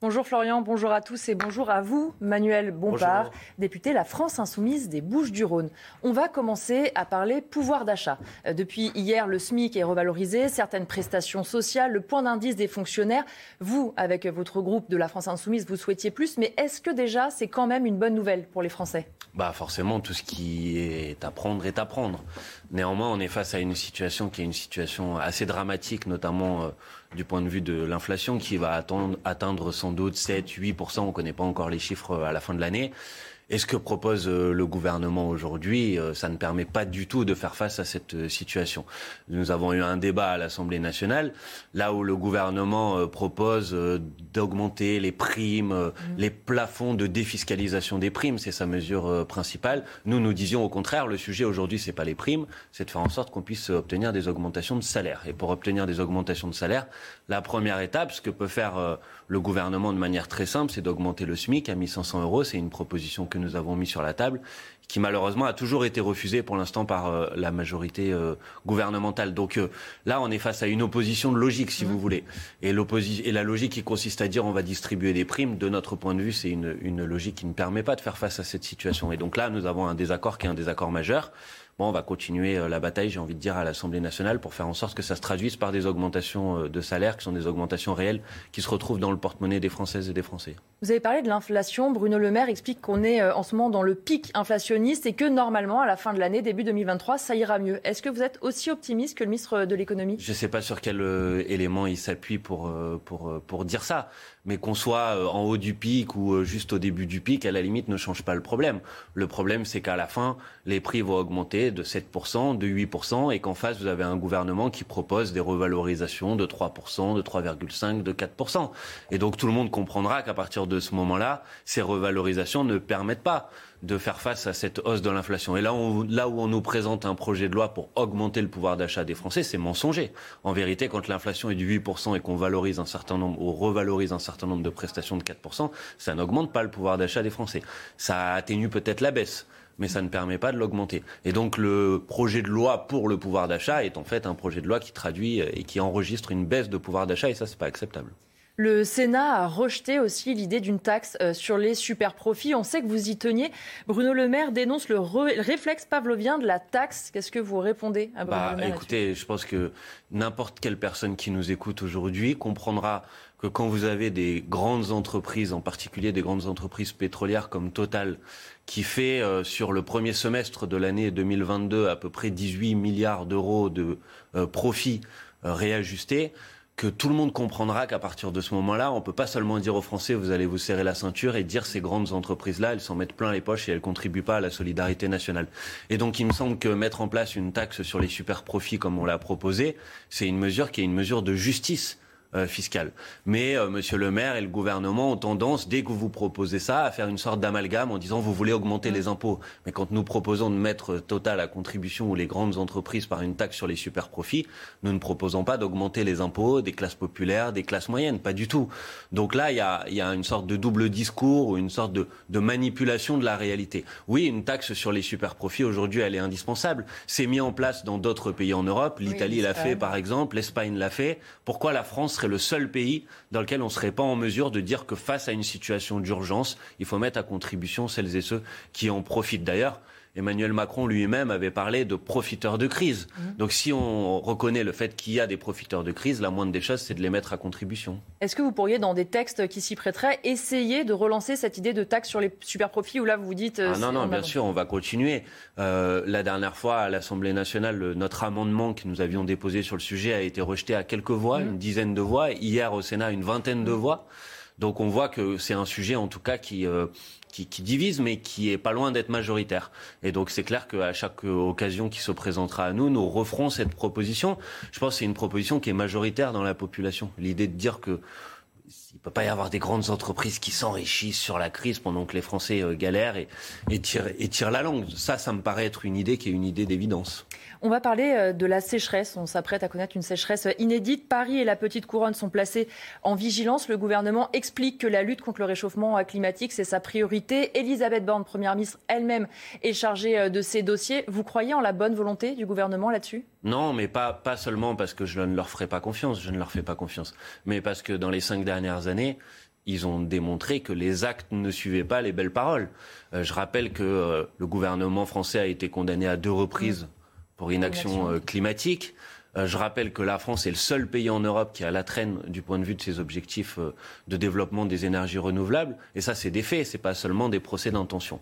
Bonjour Florian, bonjour à tous et bonjour à vous, Manuel Bompard, Bonjour. député La France Insoumise des Bouches-du-Rhône. On va commencer à parler pouvoir d'achat. Euh, Depuis hier, le SMIC est revalorisé, certaines prestations sociales, le point d'indice des fonctionnaires. Vous, avec votre groupe de La France Insoumise, vous souhaitiez plus, mais est-ce que déjà c'est quand même une bonne nouvelle pour les Français? Bah forcément, tout ce qui est à prendre est à prendre. Néanmoins, on est face à une situation qui est une situation assez dramatique, notamment euh, du point de vue de l'inflation, qui va atteindre sans doute 7, 8%, on ne connaît pas encore les chiffres euh, à la fin de l'année. Et ce que propose euh, le gouvernement aujourd'hui, euh, ça ne permet pas du tout de faire face à cette euh, situation. Nous avons eu un débat à l'Assemblée nationale, là où le gouvernement propose d'augmenter les primes, euh, les plafonds de défiscalisation des primes, c'est sa mesure principale. Nous, nous disions au contraire, le sujet aujourd'hui, c'est pas les primes, c'est de faire en sorte qu'on puisse obtenir des augmentations de salaire. Et pour obtenir des augmentations de salaire, la première étape, ce que peut faire le gouvernement de manière très simple, c'est d'augmenter le SMIC à 1500 euros. C'est une proposition que nous avons mise sur la table, qui malheureusement a toujours été refusée pour l'instant par euh, la majorité euh, gouvernementale. Donc euh, là, on est face à une opposition de logique, si vous voulez. Et la logique qui consiste à dire on va distribuer des primes, de notre point de vue, c'est une, une logique qui ne permet pas de faire face à cette situation. Et donc là, nous avons un désaccord qui est un désaccord majeur. Bon, on va continuer euh, la bataille, j'ai envie de dire, à l'Assemblée nationale pour faire en sorte que ça se traduise par des augmentations euh, de salaire qui sont des augmentations réelles qui se retrouvent dans le porte-monnaie des Françaises et des Français. Vous avez parlé de l'inflation. Bruno Le Maire explique qu'on est euh, en ce moment dans le pic inflationniste et que normalement, à la fin de l'année, début 2023, ça ira mieux. Est-ce que vous êtes aussi optimiste que le ministre de l'économie? Je ne sais pas sur quel euh, élément il s'appuie pour, euh, pour, euh, pour dire ça, mais qu'on soit euh, en haut du pic ou euh, juste au début du pic, à la limite, ne change pas le problème. Le problème, c'est qu'à la fin, les prix vont augmenter de 7%, de 8%, et qu'en face, vous avez un gouvernement qui propose des revalorisations de 3%, de 3,5%, de 4%. Et donc tout le monde comprendra qu'à partir de ce moment-là, ces revalorisations ne permettent pas de faire face à cette hausse de l'inflation. Et là, où on nous présente un projet de loi pour augmenter le pouvoir d'achat des Français, c'est mensonger. En vérité, quand l'inflation est de 8% et qu'on valorise un certain nombre, ou revalorise un certain nombre de prestations de 4%, ça n'augmente pas le pouvoir d'achat des Français. Ça atténue peut-être la baisse mais ça ne permet pas de l'augmenter. Et donc le projet de loi pour le pouvoir d'achat est en fait un projet de loi qui traduit et qui enregistre une baisse de pouvoir d'achat et ça c'est pas acceptable. Le Sénat a rejeté aussi l'idée d'une taxe euh, sur les super profits. On sait que vous y teniez. Bruno Le Maire dénonce le réflexe pavlovien de la taxe. Qu'est-ce que vous répondez à Bruno Bah, Le Maire écoutez, je pense que n'importe quelle personne qui nous écoute aujourd'hui comprendra que quand vous avez des grandes entreprises, en particulier des grandes entreprises pétrolières comme Total, qui fait euh, sur le premier semestre de l'année 2022 à peu près 18 milliards d'euros de euh, profits euh, réajustés, que tout le monde comprendra qu'à partir de ce moment-là, on peut pas seulement dire aux Français vous allez vous serrer la ceinture et dire ces grandes entreprises-là, elles s'en mettent plein les poches et elles contribuent pas à la solidarité nationale. Et donc il me semble que mettre en place une taxe sur les super profits comme on l'a proposé, c'est une mesure qui est une mesure de justice euh, fiscale. Mais euh, Monsieur le Maire et le gouvernement ont tendance, dès que vous proposez ça, à faire une sorte d'amalgame en disant vous voulez augmenter les impôts. Mais quand nous proposons de mettre Total à contribution ou les grandes entreprises par une taxe sur les super profits, nous ne proposons pas d'augmenter les impôts des classes populaires, des classes moyennes, pas du tout. Donc là, il y a, il y a une sorte de double discours ou une sorte de, de manipulation de la réalité. Oui, une taxe sur les super profits aujourd'hui, elle est indispensable. C'est mis en place dans d'autres pays en Europe. L'Italie l'a fait, par exemple. L'Espagne l'a fait. Pourquoi la France serait le seul pays dans lequel on ne serait pas en mesure de dire que face à une situation d'urgence, il faut mettre à contribution celles et ceux qui en profitent. D'ailleurs Emmanuel Macron lui-même avait parlé de profiteurs de crise. Donc si on reconnaît le fait qu'il y a des profiteurs de crise, la moindre des choses, c'est de les mettre à contribution. Est-ce que vous pourriez, dans des textes qui s'y prêteraient, essayer de relancer cette idée de taxe sur les super profits où là vous vous dites. euh, Ah non, non, on bien sûr, on va continuer. Euh, la dernière fois, à l'Assemblée nationale, le- notre amendement que nous avions déposé sur le sujet a été rejeté à quelques voix, une dizaine de voix. Hier, au Sénat, une vingtaine de voix. Donc on voit que c'est un sujet en tout cas qui, euh, qui, qui, divise, mais qui est pas loin d'être majoritaire. Et donc c'est clair qu'à chaque occasion qui se présentera à nous, nous referons cette proposition. Je pense que c'est une proposition qui est majoritaire dans la population. L'idée de dire que il peut pas y avoir des grandes entreprises qui s'enrichissent sur la crise pendant que les Français euh, galèrent et, et, tirent, et tirent la langue. Ça, ça me paraît être une idée qui est une idée d'évidence. On va parler euh, de la sécheresse. On s'apprête à connaître une sécheresse inédite. Paris et la Petite Couronne sont placés en vigilance. Le gouvernement explique que la lutte contre le réchauffement climatique, c'est sa priorité. Elisabeth Borne, Première ministre elle-même, est chargée euh, de ces dossiers. Vous croyez en la bonne volonté du gouvernement là-dessus? Non, mais pas, pas seulement parce que je ne leur ferai pas confiance. Je ne leur fais pas confiance. Mais parce que dans les cinq dernières années, ils ont démontré que les actes ne suivaient pas les belles paroles. Euh, je rappelle que le gouvernement français a été condamné à deux reprises mmh pour inaction euh, climatique. Euh, je rappelle que la France est le seul pays en Europe qui a la traîne du point de vue de ses objectifs euh, de développement des énergies renouvelables. Et ça, c'est des faits, c'est pas seulement des procès d'intention.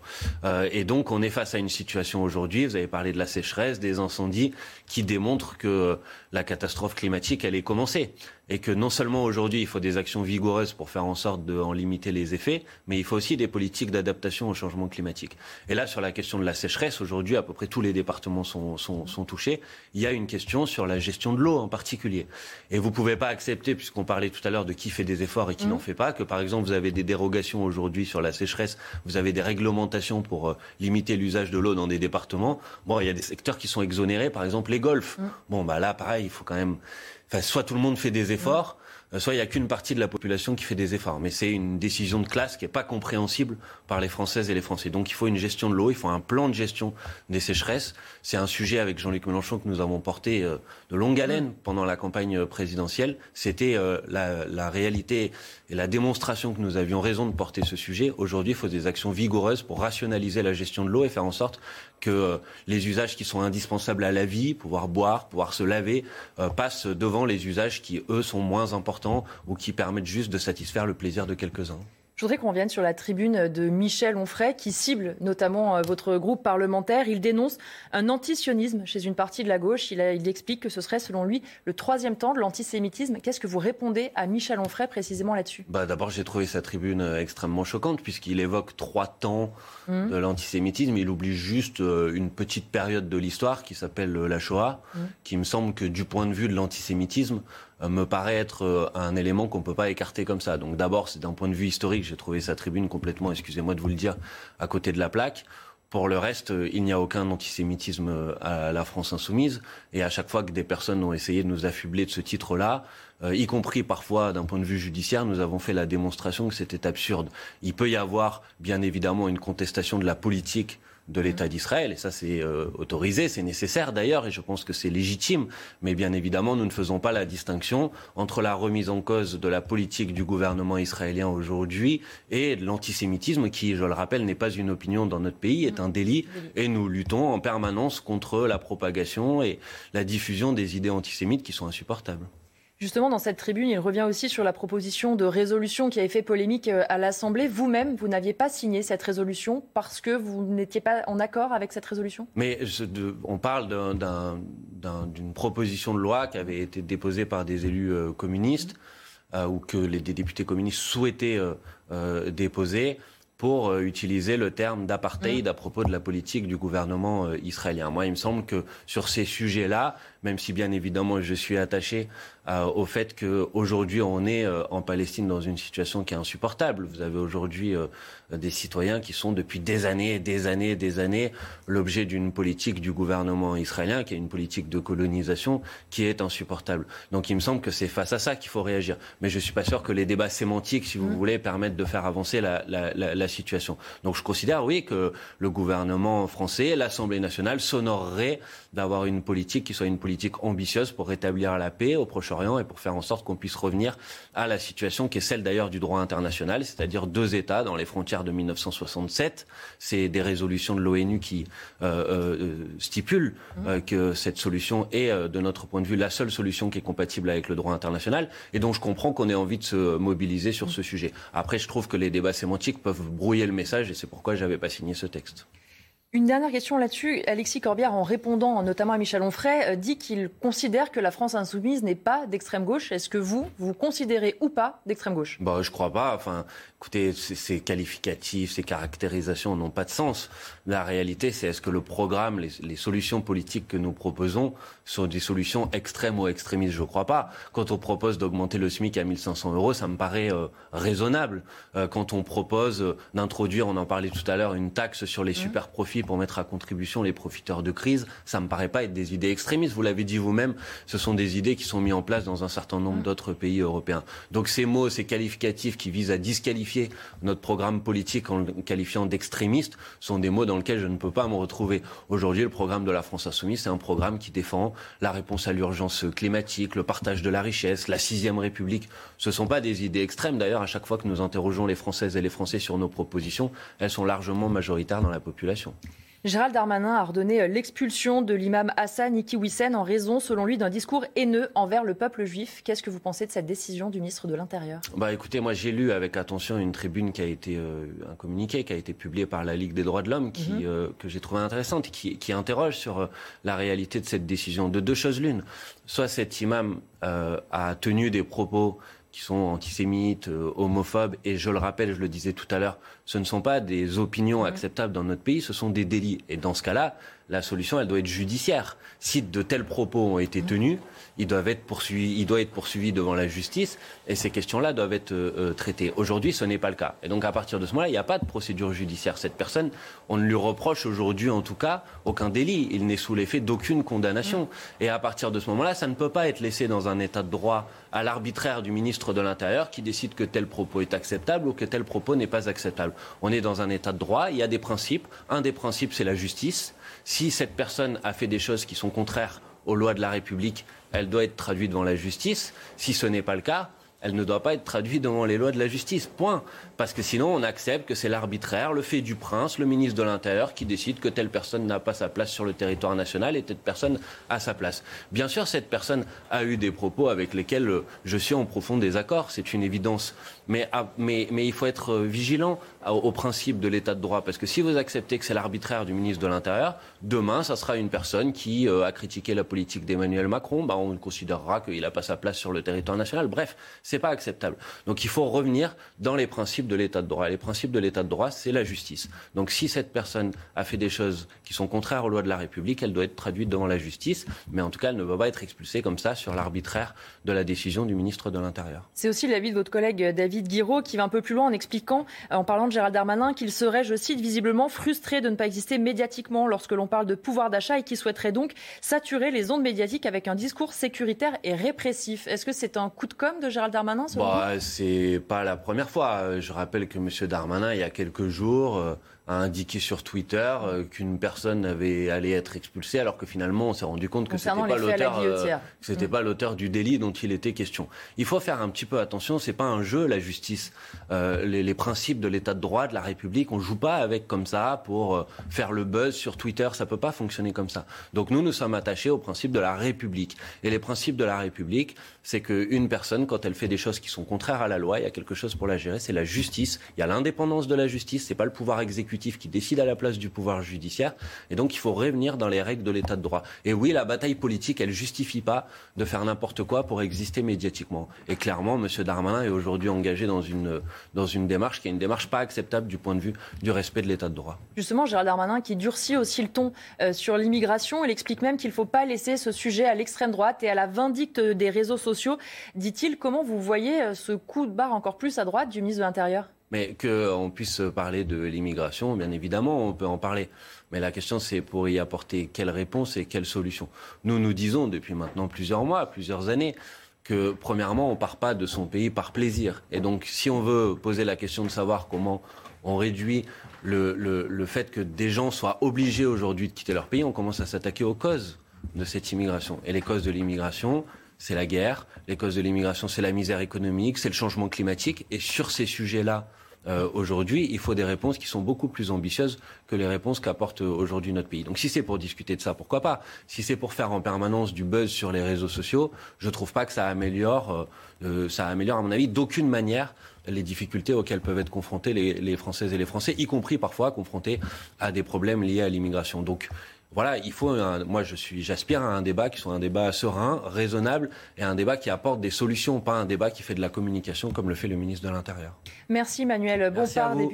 et donc, on est face à une situation aujourd'hui. Vous avez parlé de la sécheresse, des incendies, qui démontrent que la catastrophe climatique, elle est commencée et que non seulement aujourd'hui il faut des actions vigoureuses pour faire en sorte d'en limiter les effets, mais il faut aussi des politiques d'adaptation au changement climatique. Et là, sur la question de la sécheresse, aujourd'hui à peu près tous les départements sont, sont, sont, touchés. Il y a une question sur la gestion de l'eau en particulier. Et vous ne pouvez pas accepter, puisqu'on parlait tout à l'heure de qui fait des efforts et qui mmh. n'en fait pas, que par exemple vous avez des dérogations aujourd'hui sur la sécheresse, vous avez des réglementations pour euh, limiter l'usage de l'eau dans des départements. Bon, il y a des secteurs qui sont exonérés, par exemple les golfs. Mmh. Bon, bah là, pareil, il faut quand même Soit tout le monde fait des efforts, euh, soit il n'y a qu'une partie de la population qui fait des efforts. Mais c'est une décision de classe qui n'est pas compréhensible par les Françaises et les Français. Donc il faut une gestion de l'eau, il faut un plan de gestion des sécheresses. C'est un sujet avec Jean-Luc Mélenchon que nous avons porté euh, de longue haleine pendant la campagne présidentielle. C'était euh, la, réalité et la démonstration que nous avions raison de porter ce sujet. Aujourd'hui, il faut des actions vigoureuses pour rationaliser la gestion de l'eau et faire en sorte que les usages qui sont indispensables à la vie, pouvoir boire, pouvoir se laver, passent devant les usages qui, eux, sont moins importants ou qui permettent juste de satisfaire le plaisir de quelques-uns. Je voudrais qu'on vienne sur la tribune de Michel Onfray, qui cible notamment euh, votre groupe parlementaire. Il dénonce un antisionisme chez une partie de la gauche. Il, il explique que ce serait, selon lui, le troisième temps de l'antisémitisme. Qu'est-ce que vous répondez à Michel Onfray précisément là-dessus? Bah, D'abord, j'ai trouvé sa tribune euh, extrêmement choquante, puisqu'il évoque trois temps mmh. de l'antisémitisme. Il oublie juste euh, une petite période de l'histoire qui s'appelle la Shoah, mmh. qui me semble que du point de vue de l'antisémitisme, me paraît être euh, un élément qu'on ne peut pas écarter comme ça. Donc d'abord, c'est d'un point de vue historique, j'ai trouvé sa tribune complètement, excusez-moi de vous le dire, à côté de la plaque. Pour le reste, euh, il n'y a aucun antisémitisme à la France insoumise. Et à chaque fois que des personnes ont essayé de nous affubler de ce titre-là, y compris parfois d'un point de vue judiciaire, nous avons fait la démonstration que c'était absurde. Il peut y avoir, bien évidemment, une contestation de la politique de l'État d'Israël. Et ça, c'est euh, autorisé, c'est nécessaire d'ailleurs, et je pense que c'est légitime. Mais bien évidemment, nous ne faisons pas la distinction entre la remise en cause de la politique du gouvernement israélien aujourd'hui et l'antisémitisme, qui, je le rappelle, n'est pas une opinion dans notre pays, est un délit. Et nous luttons en permanence contre la propagation et la diffusion des idées antisémites qui sont insupportables. Justement, dans cette tribune, il revient aussi sur la proposition de résolution qui avait fait polémique euh, à l'Assemblée. Vous-même, vous, n'aviez pas signé cette résolution parce que vous n'étiez pas en accord avec cette résolution? Mais on parle d'une proposition de loi qui avait été déposée par des élus euh, communistes euh, ou que les, députés communistes souhaitaient déposer pour utiliser le terme d'apartheid mmh. à propos de la politique du gouvernement israélien. Moi, il me semble que sur ces sujets-là, même si bien évidemment je suis attaché euh, au fait qu'aujourd'hui on est euh, en Palestine dans une situation qui est insupportable. Vous avez aujourd'hui euh, des citoyens qui sont depuis des années, des années, des années l'objet d'une politique du gouvernement israélien qui est une politique de colonisation qui est insupportable. Donc il me semble que c'est face à ça qu'il faut réagir. Mais je suis pas sûr que les débats sémantiques, si vous mmh. voulez, permettent de faire avancer la, la, la, la, situation. Donc je considère, oui, que le gouvernement français, l'Assemblée nationale s'honorerait d'avoir une politique qui soit une politique ambitieuse pour rétablir la paix au Proche-Orient et pour faire en sorte qu'on puisse revenir à la situation qui est celle d'ailleurs du droit international, c'est-à-dire deux États dans les frontières de 1967. C'est des résolutions de l'ONU qui euh, euh, stipulent euh, que cette solution est, de notre point de vue, la seule solution qui est compatible avec le droit international. Et donc je comprends qu'on ait envie de se mobiliser sur ce sujet. Après, je trouve que les débats sémantiques peuvent brouiller le message et c'est pourquoi je n'avais pas signé ce texte. Une dernière question là-dessus. Alexis Corbière, en répondant notamment à Michel Onfray, euh, dit qu'il considère que la France insoumise n'est pas d'extrême gauche. Est-ce que vous, vous considérez ou pas d'extrême gauche? Bah, Je crois pas. Enfin, écoutez, ces qualificatifs, ces caractérisations n'ont pas de sens. La réalité, c'est est-ce que le programme, les, solutions politiques que nous proposons sont des solutions extrêmes ou extrémistes? Je ne crois pas. Quand on propose d'augmenter le SMIC à 1500 euros, ça me paraît euh, raisonnable. Euh, quand on propose d'introduire, on en parlait tout à l'heure, une taxe sur les mmh. super profits pour mettre à contribution les profiteurs de crise, ça me paraît pas être des idées extrémistes. Vous l'avez dit vous-même, ce sont des idées qui sont mises en place dans un certain nombre d'autres pays européens. Donc ces mots, ces qualificatifs qui visent à disqualifier notre programme politique en le qualifiant d'extrémiste sont des mots dans lesquels je ne peux pas me retrouver. Aujourd'hui, le programme de la France Insoumise, c'est un programme qui défend la réponse à l'urgence climatique, le partage de la richesse, la sixième République. Ce ne sont pas des idées extrêmes. D'ailleurs, à chaque fois que nous interrogeons les Françaises et les Français sur nos propositions, elles sont largement majoritaires dans la population. Gérald Darmanin a ordonné euh, l'expulsion de l'imam Hassan Ikiwissen en raison, selon lui, d'un discours haineux envers le peuple juif. Qu'est-ce que vous pensez de cette décision du ministre de l'Intérieur? Bah écoutez, moi j'ai lu avec attention une tribune qui a été euh, un communiqué qui a été publié par la Ligue des droits de l'homme qui mhm. euh, que j'ai trouvé intéressante qui, qui interroge sur la réalité de cette décision de deux choses l'une. Soit cet imam a tenu des propos qui sont antisémites, euh, homophobes, et je le rappelle, je le disais tout à l'heure, ce ne sont pas des opinions acceptables dans notre pays, ce sont des délits. Et dans ce cas-là, la solution, elle doit être judiciaire. Si de tels propos ont été tenus, ils doivent être poursuivis, il doit être poursuivi devant la justice, et ces questions-là doivent être euh, euh, traitées. Aujourd'hui, ce n'est pas le cas. Et donc, à partir de ce moment-là, il n'y a pas de procédure judiciaire. Cette personne, on ne lui reproche aujourd'hui, en tout cas, aucun délit. Il n'est sous l'effet d'aucune condamnation. Et à partir de ce moment-là, ça ne peut pas être laissé dans un état de droit à l'arbitraire du ministre de l'Intérieur qui décide que tel propos est acceptable ou que tel propos n'est pas acceptable. On est dans un état de droit, il y a des principes. Un des principes, c'est la justice. Si cette personne a fait des choses qui sont contraires aux lois de la République, elle doit être traduite devant la justice. Si ce n'est pas le cas, elle ne doit pas être traduite devant les lois de la justice. Point. Parce que sinon, on accepte que c'est l'arbitraire, le fait du prince, le ministre de l'Intérieur, qui décide que telle personne n'a pas sa place sur le territoire national et telle personne a sa place. Bien sûr, cette personne a eu des propos avec lesquels je suis en profond désaccord, c'est une évidence. Mais, ah, il faut être vigilant au, principe de l'état de droit. Parce que si vous acceptez que c'est l'arbitraire du ministre de l'Intérieur, demain, ça sera une personne qui euh, a critiqué la politique d'Emmanuel Macron. Bah, on considérera qu'il n'a pas sa place sur le territoire national. Bref, c'est pas acceptable. Donc il faut revenir dans les principes de l'état de droit. Les principes de l'état de droit, c'est la justice. Donc si cette personne a fait des choses qui sont contraires aux lois de la République, elle doit être traduite devant la justice. Mais en tout cas, elle ne va pas être expulsée comme ça sur l'arbitraire de la décision du ministre de l'Intérieur. C'est aussi l'avis de votre collègue David David Guiraud qui va un peu plus loin en expliquant, euh, en parlant de Gérald Darmanin, qu'il serait, je cite, visiblement frustré de ne pas exister médiatiquement lorsque l'on parle de pouvoir d'achat et qui souhaiterait donc saturer les ondes médiatiques avec un discours sécuritaire et répressif. Est-ce que c'est un coup de com' de Gérald Darmanin bah, C'est pas la première fois. Je rappelle que M. Darmanin, il y a quelques jours, euh, a indiqué sur Twitter euh, qu'une personne avait allé être expulsée, alors que finalement on s'est rendu compte que c'était pas l'auteur, euh, c'était mm. pas l'auteur du délit dont il était question. Il faut faire un petit peu attention, c'est pas un jeu la justice. Euh, les, les, principes de l'État de droit, de la République, on joue pas avec comme ça pour euh, faire le buzz sur Twitter, ça peut pas fonctionner comme ça. Donc nous nous sommes attachés aux principes de la République. Et les principes de la République, c'est qu'une personne, quand elle fait des choses qui sont contraires à la loi, il y a quelque chose pour la gérer, c'est la justice. Il y a l'indépendance de la justice, c'est pas le pouvoir exécutif qui décide à la place du pouvoir judiciaire. Et donc, il faut revenir dans les règles de l'état de droit. Et oui, la bataille politique, elle justifie pas de faire n'importe quoi pour exister médiatiquement. Et clairement, M. Darmanin est aujourd'hui engagé dans une, dans une démarche qui est une démarche pas acceptable du point de vue du respect de l'état de droit. Justement, Gérald Darmanin qui durcit aussi le ton euh, sur l'immigration, il explique même qu'il ne faut pas laisser ce sujet à l'extrême droite et à la vindicte des réseaux sociaux. Dit-il, comment vous voyez euh, ce coup de barre encore plus à droite du ministre de l'Intérieur? Mais qu'on puisse parler de l'immigration, bien évidemment, on peut en parler. Mais la question, c'est pour y apporter quelle réponse et quelle solution. Nous, nous disons depuis maintenant plusieurs mois, plusieurs années, que premièrement, on ne part pas de son pays par plaisir. Et donc, si on veut poser la question de savoir comment on réduit le, le, le fait que des gens soient obligés aujourd'hui de quitter leur pays, on commence à s'attaquer aux causes de cette immigration. Et les causes de l'immigration, c'est la guerre. Les causes de l'immigration, c'est la misère économique, c'est le changement climatique. Et sur ces sujets-là, euh, aujourd'hui, il faut des réponses qui sont beaucoup plus ambitieuses que les réponses qu'apporte aujourd'hui notre pays. Donc si c'est pour discuter de ça, pourquoi pas? Si c'est pour faire en permanence du buzz sur les réseaux sociaux, je ne trouve pas que ça améliore, euh, ça améliore à mon avis d'aucune manière les difficultés auxquelles peuvent être confrontés les, les, Françaises et les Français, y compris parfois confrontés à des problèmes liés à l'immigration. Donc voilà, il faut. Un, moi, je suis, j'aspire à un débat qui soit un débat serein, raisonnable et un débat qui apporte des solutions, pas un débat qui fait de la communication comme le fait le ministre de l'Intérieur. Merci Manuel. Bon à vous.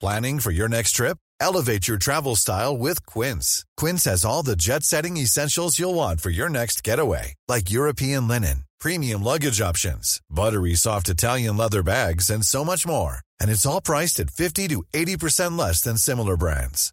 Planning for your next trip? Elevate your travel style with Quince. Quince has all the jet-setting essentials you'll want for your next getaway, like European linen, premium luggage options, buttery soft Italian leather bags, and so much more. And it's all priced at 50 to 80% less than similar brands.